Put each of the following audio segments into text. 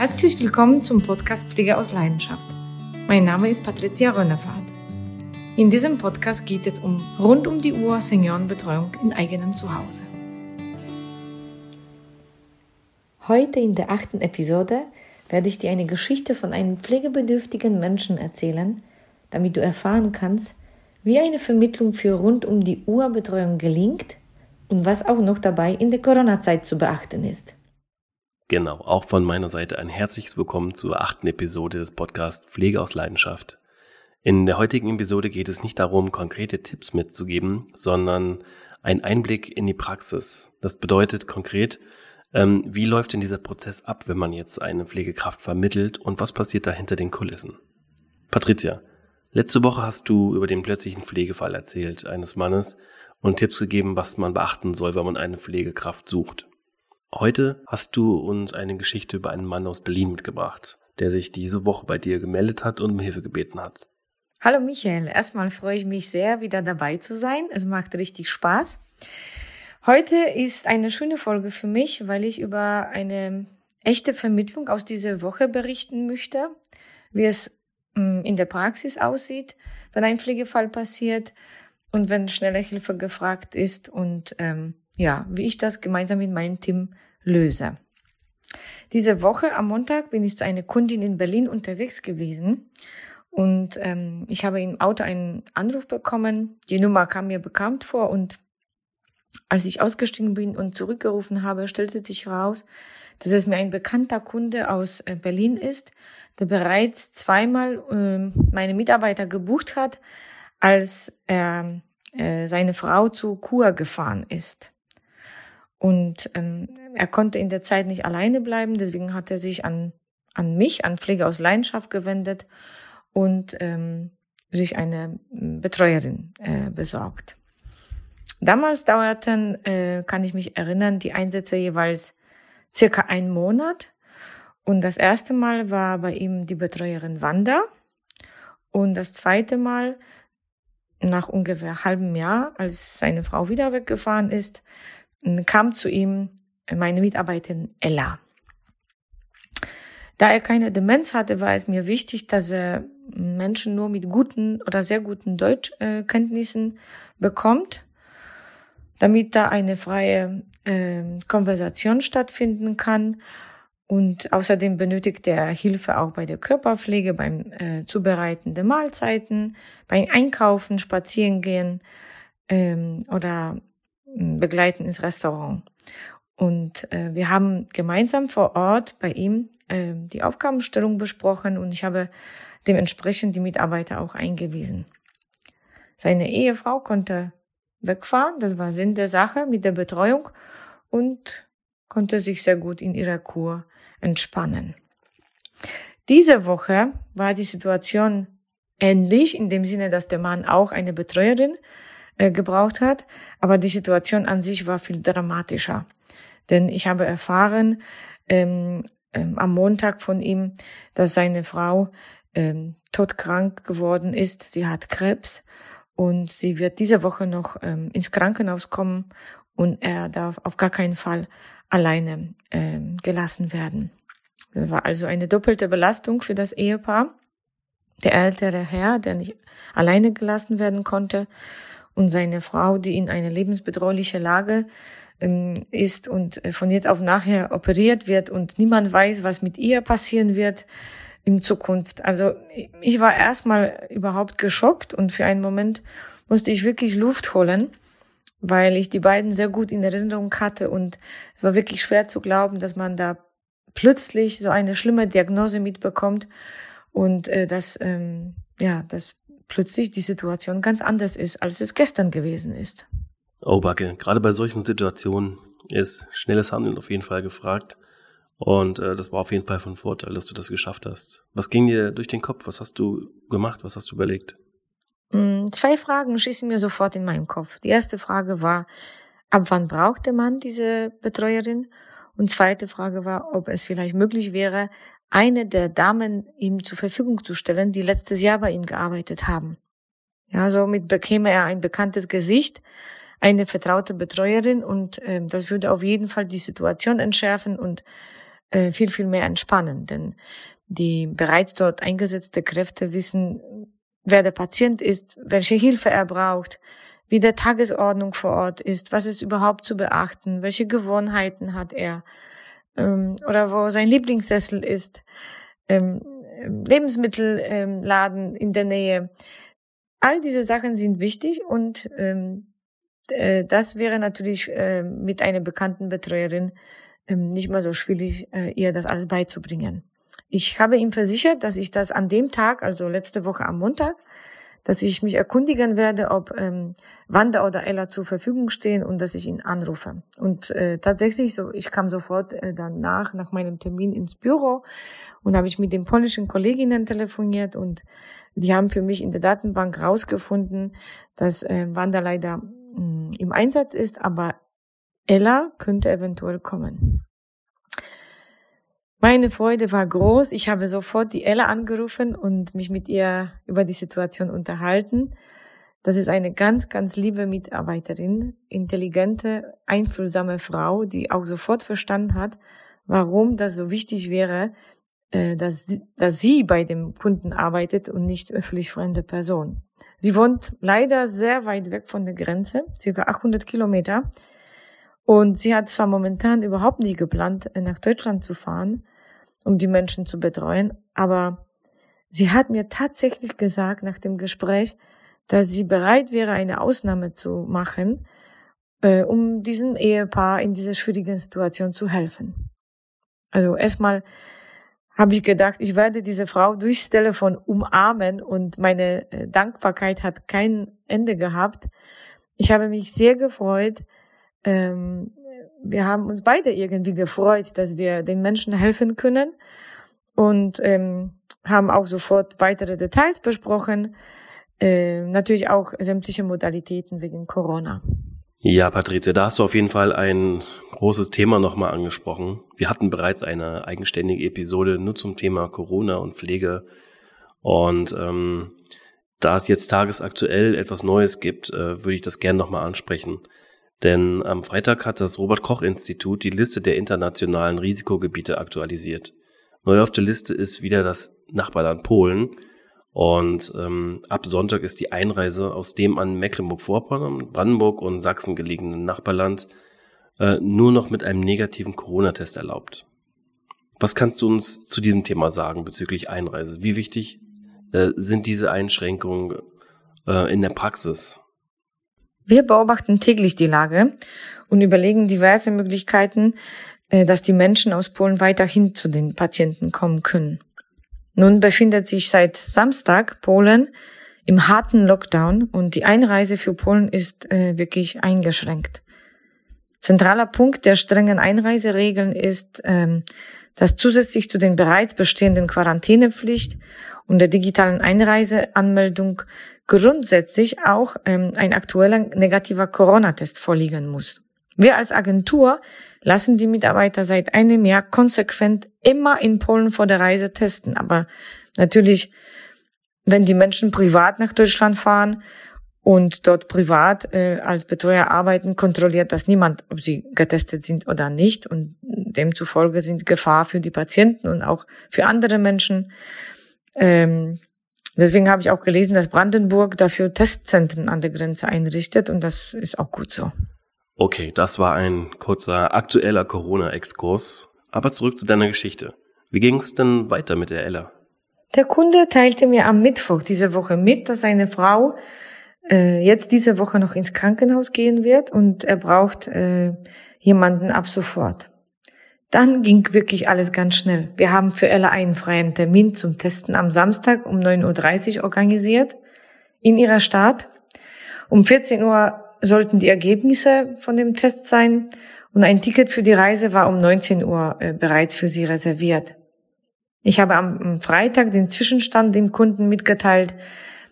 Herzlich willkommen zum Podcast Pflege aus Leidenschaft. Mein Name ist Patricia Rönnefahrt. In diesem Podcast geht es um rund um die Uhr Seniorenbetreuung in eigenem Zuhause. Heute in der achten Episode werde ich dir eine Geschichte von einem pflegebedürftigen Menschen erzählen, damit du erfahren kannst, wie eine Vermittlung für rund um die Uhr Betreuung gelingt und was auch noch dabei in der Corona-Zeit zu beachten ist. Genau, auch von meiner Seite ein herzliches Willkommen zur achten Episode des Podcasts Pflege aus Leidenschaft. In der heutigen Episode geht es nicht darum, konkrete Tipps mitzugeben, sondern ein Einblick in die Praxis. Das bedeutet konkret, ähm, wie läuft denn dieser Prozess ab, wenn man jetzt eine Pflegekraft vermittelt und was passiert da hinter den Kulissen? Patricia, letzte Woche hast du über den plötzlichen Pflegefall erzählt eines Mannes und Tipps gegeben, was man beachten soll, wenn man eine Pflegekraft sucht. Heute hast du uns eine Geschichte über einen Mann aus Berlin mitgebracht, der sich diese Woche bei dir gemeldet hat und um Hilfe gebeten hat. Hallo Michael, erstmal freue ich mich sehr, wieder dabei zu sein. Es macht richtig Spaß. Heute ist eine schöne Folge für mich, weil ich über eine echte Vermittlung aus dieser Woche berichten möchte, wie es mm, in der Praxis aussieht, wenn ein Pflegefall passiert und wenn schnelle Hilfe gefragt ist und ähm, ja, wie ich das gemeinsam mit meinem Team löse. Diese Woche am Montag bin ich zu einer Kundin in Berlin unterwegs gewesen und ähm, ich habe im Auto einen Anruf bekommen. Die Nummer kam mir bekannt vor und als ich ausgestiegen bin und zurückgerufen habe, stellte sich heraus, dass es mir ein bekannter Kunde aus äh, Berlin ist, der bereits zweimal äh, meine Mitarbeiter gebucht hat, als er äh, seine Frau zu Kur gefahren ist. Und ähm, er konnte in der Zeit nicht alleine bleiben, deswegen hat er sich an, an mich, an Pflege aus Leidenschaft gewendet und ähm, sich eine Betreuerin äh, besorgt. Damals dauerten, äh, kann ich mich erinnern, die Einsätze jeweils circa einen Monat. Und das erste Mal war bei ihm die Betreuerin Wanda. Und das zweite Mal, nach ungefähr halbem Jahr, als seine Frau wieder weggefahren ist, kam zu ihm meine Mitarbeiterin Ella. Da er keine Demenz hatte, war es mir wichtig, dass er Menschen nur mit guten oder sehr guten Deutschkenntnissen bekommt, damit da eine freie äh, Konversation stattfinden kann. Und außerdem benötigt er Hilfe auch bei der Körperpflege, beim äh, Zubereiten der Mahlzeiten, beim Einkaufen, Spazierengehen ähm, oder begleiten ins Restaurant. Und äh, wir haben gemeinsam vor Ort bei ihm äh, die Aufgabenstellung besprochen und ich habe dementsprechend die Mitarbeiter auch eingewiesen. Seine Ehefrau konnte wegfahren, das war Sinn der Sache mit der Betreuung und konnte sich sehr gut in ihrer Kur entspannen. Diese Woche war die Situation ähnlich, in dem Sinne, dass der Mann auch eine Betreuerin äh, gebraucht hat. Aber die Situation an sich war viel dramatischer. Denn ich habe erfahren ähm, ähm, am Montag von ihm, dass seine Frau ähm, todkrank geworden ist. Sie hat Krebs und sie wird diese Woche noch ähm, ins Krankenhaus kommen und er darf auf gar keinen Fall alleine ähm, gelassen werden. Das war also eine doppelte Belastung für das Ehepaar. Der ältere Herr, der nicht alleine gelassen werden konnte, und seine Frau, die in eine lebensbedrohliche Lage ähm, ist und äh, von jetzt auf nachher operiert wird und niemand weiß, was mit ihr passieren wird in Zukunft. Also ich war erstmal überhaupt geschockt und für einen Moment musste ich wirklich Luft holen, weil ich die beiden sehr gut in Erinnerung hatte und es war wirklich schwer zu glauben, dass man da plötzlich so eine schlimme Diagnose mitbekommt und äh, dass ähm, ja, das plötzlich die Situation ganz anders ist, als es gestern gewesen ist. Oh, Backe, gerade bei solchen Situationen ist schnelles Handeln auf jeden Fall gefragt. Und äh, das war auf jeden Fall von Vorteil, dass du das geschafft hast. Was ging dir durch den Kopf? Was hast du gemacht? Was hast du überlegt? Mm, zwei Fragen schießen mir sofort in meinen Kopf. Die erste Frage war, ab wann braucht der Mann diese Betreuerin? Und zweite Frage war, ob es vielleicht möglich wäre, eine der Damen ihm zur Verfügung zu stellen, die letztes Jahr bei ihm gearbeitet haben. Ja, somit bekäme er ein bekanntes Gesicht, eine vertraute Betreuerin und äh, das würde auf jeden Fall die Situation entschärfen und äh, viel, viel mehr entspannen. Denn die bereits dort eingesetzte Kräfte wissen, wer der Patient ist, welche Hilfe er braucht, wie der Tagesordnung vor Ort ist, was ist überhaupt zu beachten, welche Gewohnheiten hat er ähm, oder wo sein Lieblingssessel ist, ähm, Lebensmittelladen in der Nähe. All diese Sachen sind wichtig und ähm, äh, das wäre natürlich äh, mit einer bekannten Betreuerin ähm, nicht mal so schwierig, äh, ihr das alles beizubringen. Ich habe ihm versichert, dass ich das an dem Tag, also letzte Woche am Montag, dass ich mich erkundigen werde, ob ähm, Wanda oder Ella zur Verfügung stehen und dass ich ihn anrufe. Und äh, tatsächlich, so ich kam sofort äh, danach nach meinem Termin ins Büro und habe ich mit den polnischen Kolleginnen telefoniert und die haben für mich in der Datenbank rausgefunden, dass äh, Wanda leider mh, mm, im Einsatz ist, aber Ella könnte eventuell kommen. Meine Freude war groß. Ich habe sofort die Ella angerufen und mich mit ihr über die Situation unterhalten. Das ist eine ganz, ganz liebe Mitarbeiterin, intelligente, einfühlsame Frau, die auch sofort verstanden hat, warum das so wichtig wäre, äh, dass, dass sie bei dem Kunden arbeitet und nicht öffentlich fremde Person. Sie wohnt leider sehr weit weg von der Grenze, circa 800 Kilometer. Und sie hat zwar momentan überhaupt nicht geplant, nach Deutschland zu fahren, um die Menschen zu betreuen. Aber sie hat mir tatsächlich gesagt nach dem Gespräch, dass sie bereit wäre, eine Ausnahme zu machen, äh, um diesem Ehepaar in dieser schwierigen Situation zu helfen. Also erstmal habe ich gedacht, ich werde diese Frau durchs Telefon umarmen und meine äh, Dankbarkeit hat kein Ende gehabt. Ich habe mich sehr gefreut, ähm, wir haben uns beide irgendwie gefreut, dass wir den Menschen helfen können und ähm, haben auch sofort weitere Details besprochen, äh, natürlich auch sämtliche Modalitäten wegen Corona. Ja, Patricia, da hast du auf jeden Fall ein großes Thema nochmal angesprochen. Wir hatten bereits eine eigenständige Episode nur zum Thema Corona und Pflege. Und ähm, da es jetzt tagesaktuell etwas Neues gibt, äh, würde ich das gerne nochmal ansprechen. Denn am Freitag hat das Robert Koch Institut die Liste der internationalen Risikogebiete aktualisiert. Neu auf der Liste ist wieder das Nachbarland Polen. Und ähm, ab Sonntag ist die Einreise aus dem an Mecklenburg-Vorpommern, Brandenburg und Sachsen gelegenen Nachbarland äh, nur noch mit einem negativen Corona-Test erlaubt. Was kannst du uns zu diesem Thema sagen bezüglich Einreise? Wie wichtig äh, sind diese Einschränkungen äh, in der Praxis? Wir beobachten täglich die Lage und überlegen diverse Möglichkeiten, äh, dass die Menschen aus Polen weiterhin zu den Patienten kommen können. Nun befindet sich seit Samstag Polen im harten Lockdown und die Einreise für Polen ist äh, wirklich eingeschränkt. Zentraler Punkt der strengen Einreiseregeln ist, ähm, dass zusätzlich zu den bereits bestehenden Quarantänepflicht und der digitalen Einreiseanmeldung grundsätzlich auch ähm, ein aktueller negativer Corona-Test vorliegen muss. Wir als Agentur lassen die Mitarbeiter seit einem Jahr konsequent immer in Polen vor der Reise testen. Aber natürlich, wenn die Menschen privat nach Deutschland fahren und dort privat äh, als Betreuer arbeiten, kontrolliert das niemand, ob sie getestet sind oder nicht. Und demzufolge sind Gefahr für die Patienten und auch für andere Menschen ähm, Deswegen habe ich auch gelesen, dass Brandenburg dafür Testzentren an der Grenze einrichtet und das ist auch gut so. Okay, das war ein kurzer aktueller Corona-Exkurs. Aber zurück zu deiner Geschichte. Wie ging es denn weiter mit der Ella? Der Kunde teilte mir am Mittwoch diese Woche mit, dass seine Frau äh, jetzt diese Woche noch ins Krankenhaus gehen wird und er braucht äh, jemanden ab sofort. Dann ging wirklich alles ganz schnell. Wir haben für Ella einen freien Termin zum Testen am Samstag um 9.30 Uhr organisiert in ihrer Stadt. Um 14 Uhr sollten die Ergebnisse von dem Test sein und ein Ticket für die Reise war um 19 Uhr äh, bereits für sie reserviert. Ich habe am Freitag den Zwischenstand dem Kunden mitgeteilt,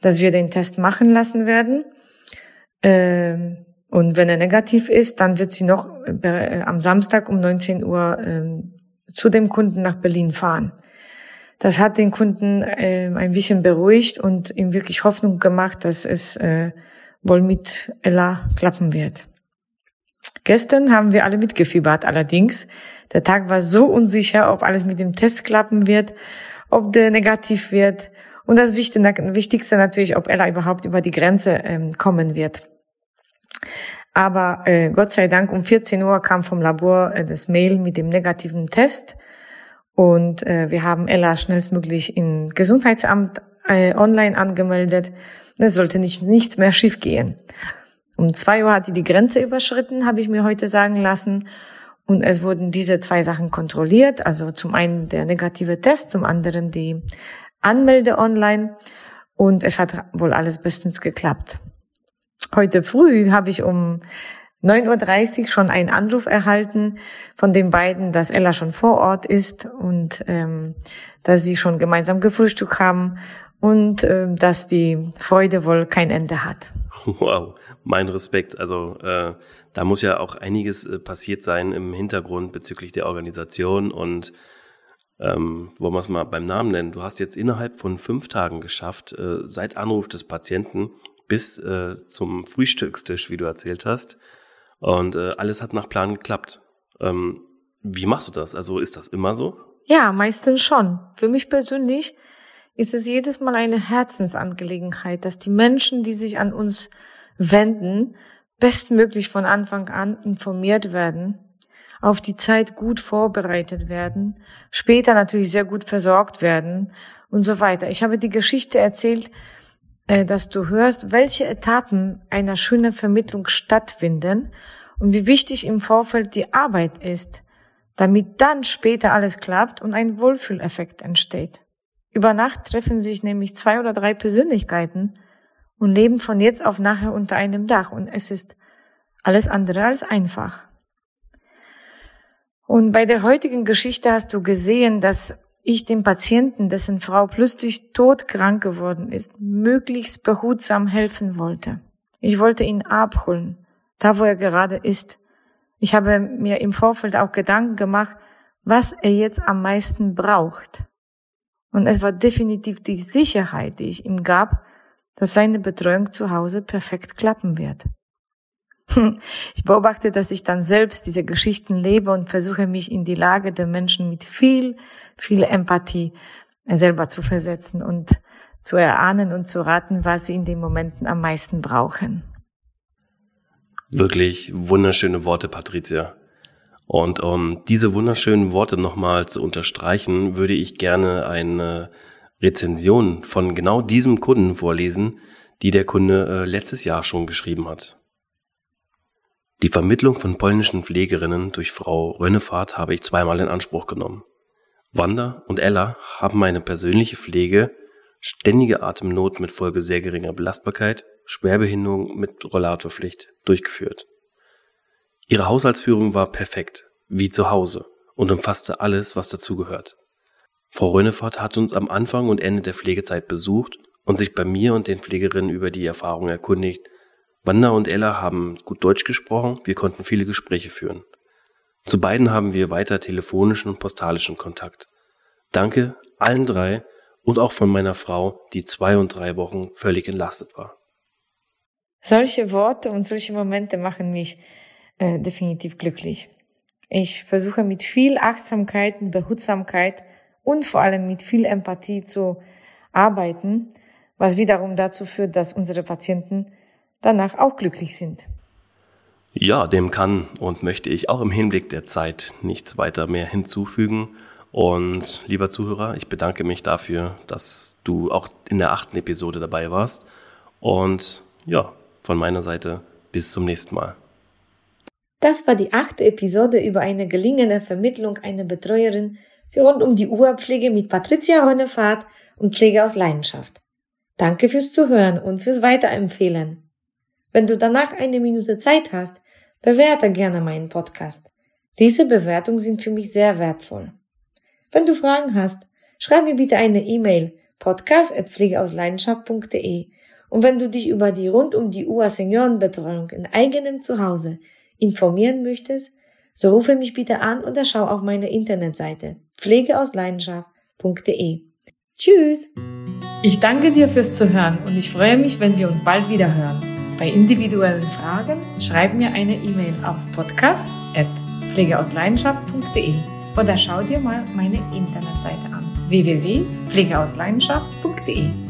dass wir den Test machen lassen werden. Ähm, und wenn er negativ ist, dann wird sie noch äh, am Samstag um 19 Uhr äh, zu dem Kunden nach Berlin fahren. Das hat den Kunden äh, ein bisschen beruhigt und ihm wirklich Hoffnung gemacht, dass es äh, wohl mit Ella klappen wird. Gestern haben wir alle mitgefiebert allerdings, Der Tag war so unsicher, ob alles mit dem Test klappen wird, ob der negativ wird und das Wichtigste natürlich, ob Ella überhaupt über die Grenze ähm, kommen wird. Aber äh, Gott sei Dank um 14 Uhr kam vom Labor äh, das Mail mit dem negativen Test und äh, wir haben Ella schnellstmöglich im Gesundheitsamt äh, online angemeldet. Es sollte nicht, nichts mehr schiefgehen. Um zwei Uhr hat sie die Grenze überschritten, habe ich mir heute sagen lassen. Und es wurden diese zwei Sachen kontrolliert. Also zum einen der negative Test, zum anderen die Anmelde online. Und es hat wohl alles bestens geklappt. Heute früh habe ich um 9.30 Uhr schon einen Anruf erhalten von den beiden, dass Ella schon vor Ort ist und ähm, dass sie schon gemeinsam gefrühstückt haben und ähm, dass die Freude wohl kein Ende hat. Wow, mein Respekt. Also äh, da muss ja auch einiges äh, passiert sein im Hintergrund bezüglich der Organisation und ähm, wollen wir es mal beim Namen nennen. Du hast jetzt innerhalb von fünf Tagen geschafft, äh, seit Anruf des Patienten bis äh, zum Frühstückstisch, wie du erzählt hast. Und äh, alles hat nach Plan geklappt. Ähm, wie machst du das? Also ist das immer so? Ja, meistens schon. Für mich persönlich ist es jedes Mal eine Herzensangelegenheit, dass die Menschen, die sich an uns wenden, bestmöglich von Anfang an informiert werden, auf die Zeit gut vorbereitet werden, später natürlich sehr gut versorgt werden und so weiter. Ich habe die Geschichte erzählt, äh, dass du hörst, welche Etappen einer schönen Vermittlung stattfinden und wie wichtig im Vorfeld die Arbeit ist, damit dann später alles klappt und ein Wohlfühleffekt entsteht. Über Nacht treffen sich nämlich zwei oder drei Persönlichkeiten und leben von jetzt auf nachher unter einem Dach und es ist alles andere als einfach. Und bei der heutigen Geschichte hast du gesehen, dass ich dem Patienten, dessen Frau plötzlich todkrank geworden ist, möglichst behutsam helfen wollte. Ich wollte ihn abholen, da wo er gerade ist. Ich habe mir im Vorfeld auch Gedanken gemacht, was er jetzt am meisten braucht. Und es war definitiv die Sicherheit, die ich ihm gab, dass seine Betreuung zu Hause perfekt klappen wird. Ich beobachte, dass ich dann selbst diese Geschichten lebe und versuche mich in die Lage der Menschen mit viel, viel Empathie selber zu versetzen und zu erahnen und zu raten, was sie in den Momenten am meisten brauchen. Wirklich wunderschöne Worte, Patricia. Und um diese wunderschönen Worte nochmal zu unterstreichen, würde ich gerne eine Rezension von genau diesem Kunden vorlesen, die der Kunde äh, letztes Jahr schon geschrieben hat. Die Vermittlung von polnischen Pflegerinnen durch Frau Rönnefahrt habe ich zweimal in Anspruch genommen. Wanda und Ella haben meine persönliche Pflege, ständige Atemnot mit Folge sehr geringer Belastbarkeit, Schwerbehinderung mit Rollatorpflicht durchgeführt. Ihre Haushaltsführung war perfekt, wie zu Hause, und umfasste alles, was dazugehört. Frau Rönnefahrt hat uns am Anfang und Ende der Pflegezeit besucht und sich bei mir und den Pflegerinnen über die Erfahrung erkundigt, Wanda und Ella haben gut Deutsch gesprochen, wir konnten viele Gespräche führen. Zu beiden haben wir weiter telefonischen und postalischen Kontakt. Danke allen drei und auch von meiner Frau, die zwei und drei Wochen völlig entlastet war. Solche Worte und solche Momente machen mich äh, definitiv glücklich. Ich versuche mit viel Achtsamkeit und Behutsamkeit und vor allem mit viel Empathie zu arbeiten, was wiederum dazu führt, dass unsere Patienten danach auch glücklich sind. Ja, dem kann und möchte ich auch im Hinblick der Zeit nichts weiter mehr hinzufügen. Und lieber Zuhörer, ich bedanke mich dafür, dass du auch in der achten Episode dabei warst. Und ja, von meiner Seite bis zum nächsten Mal. Das war die achte Episode über eine gelingende Vermittlung einer Betreuerin für rund um die Urpflege mit Patricia Ronnefahrt und Pflege aus Leidenschaft. Danke fürs Zuhören und fürs Weiterempfehlen. Wenn du danach eine Minute Zeit hast, bewerte gerne meinen Podcast. Diese Bewertungen sind für mich sehr wertvoll. Wenn du Fragen hast, schreib mir bitte eine E-Mail podcast.pflegeausleidenschaft.de und wenn du dich über die rund um die Uhr Seniorenbetreuung in eigenem Zuhause informieren möchtest, so rufe mich bitte an oder schau auf meine Internetseite pflegeausleidenschaft.de. Tschüss! Ich danke dir fürs Zuhören und ich freue mich, wenn wir uns bald wieder hören. Bei individuellen Fragen schreib mir eine E-Mail auf podcast@ pflegeausleidenschaft.de oder schau dir mal meine Internetseite an www.pflegeausleidenschaft.de.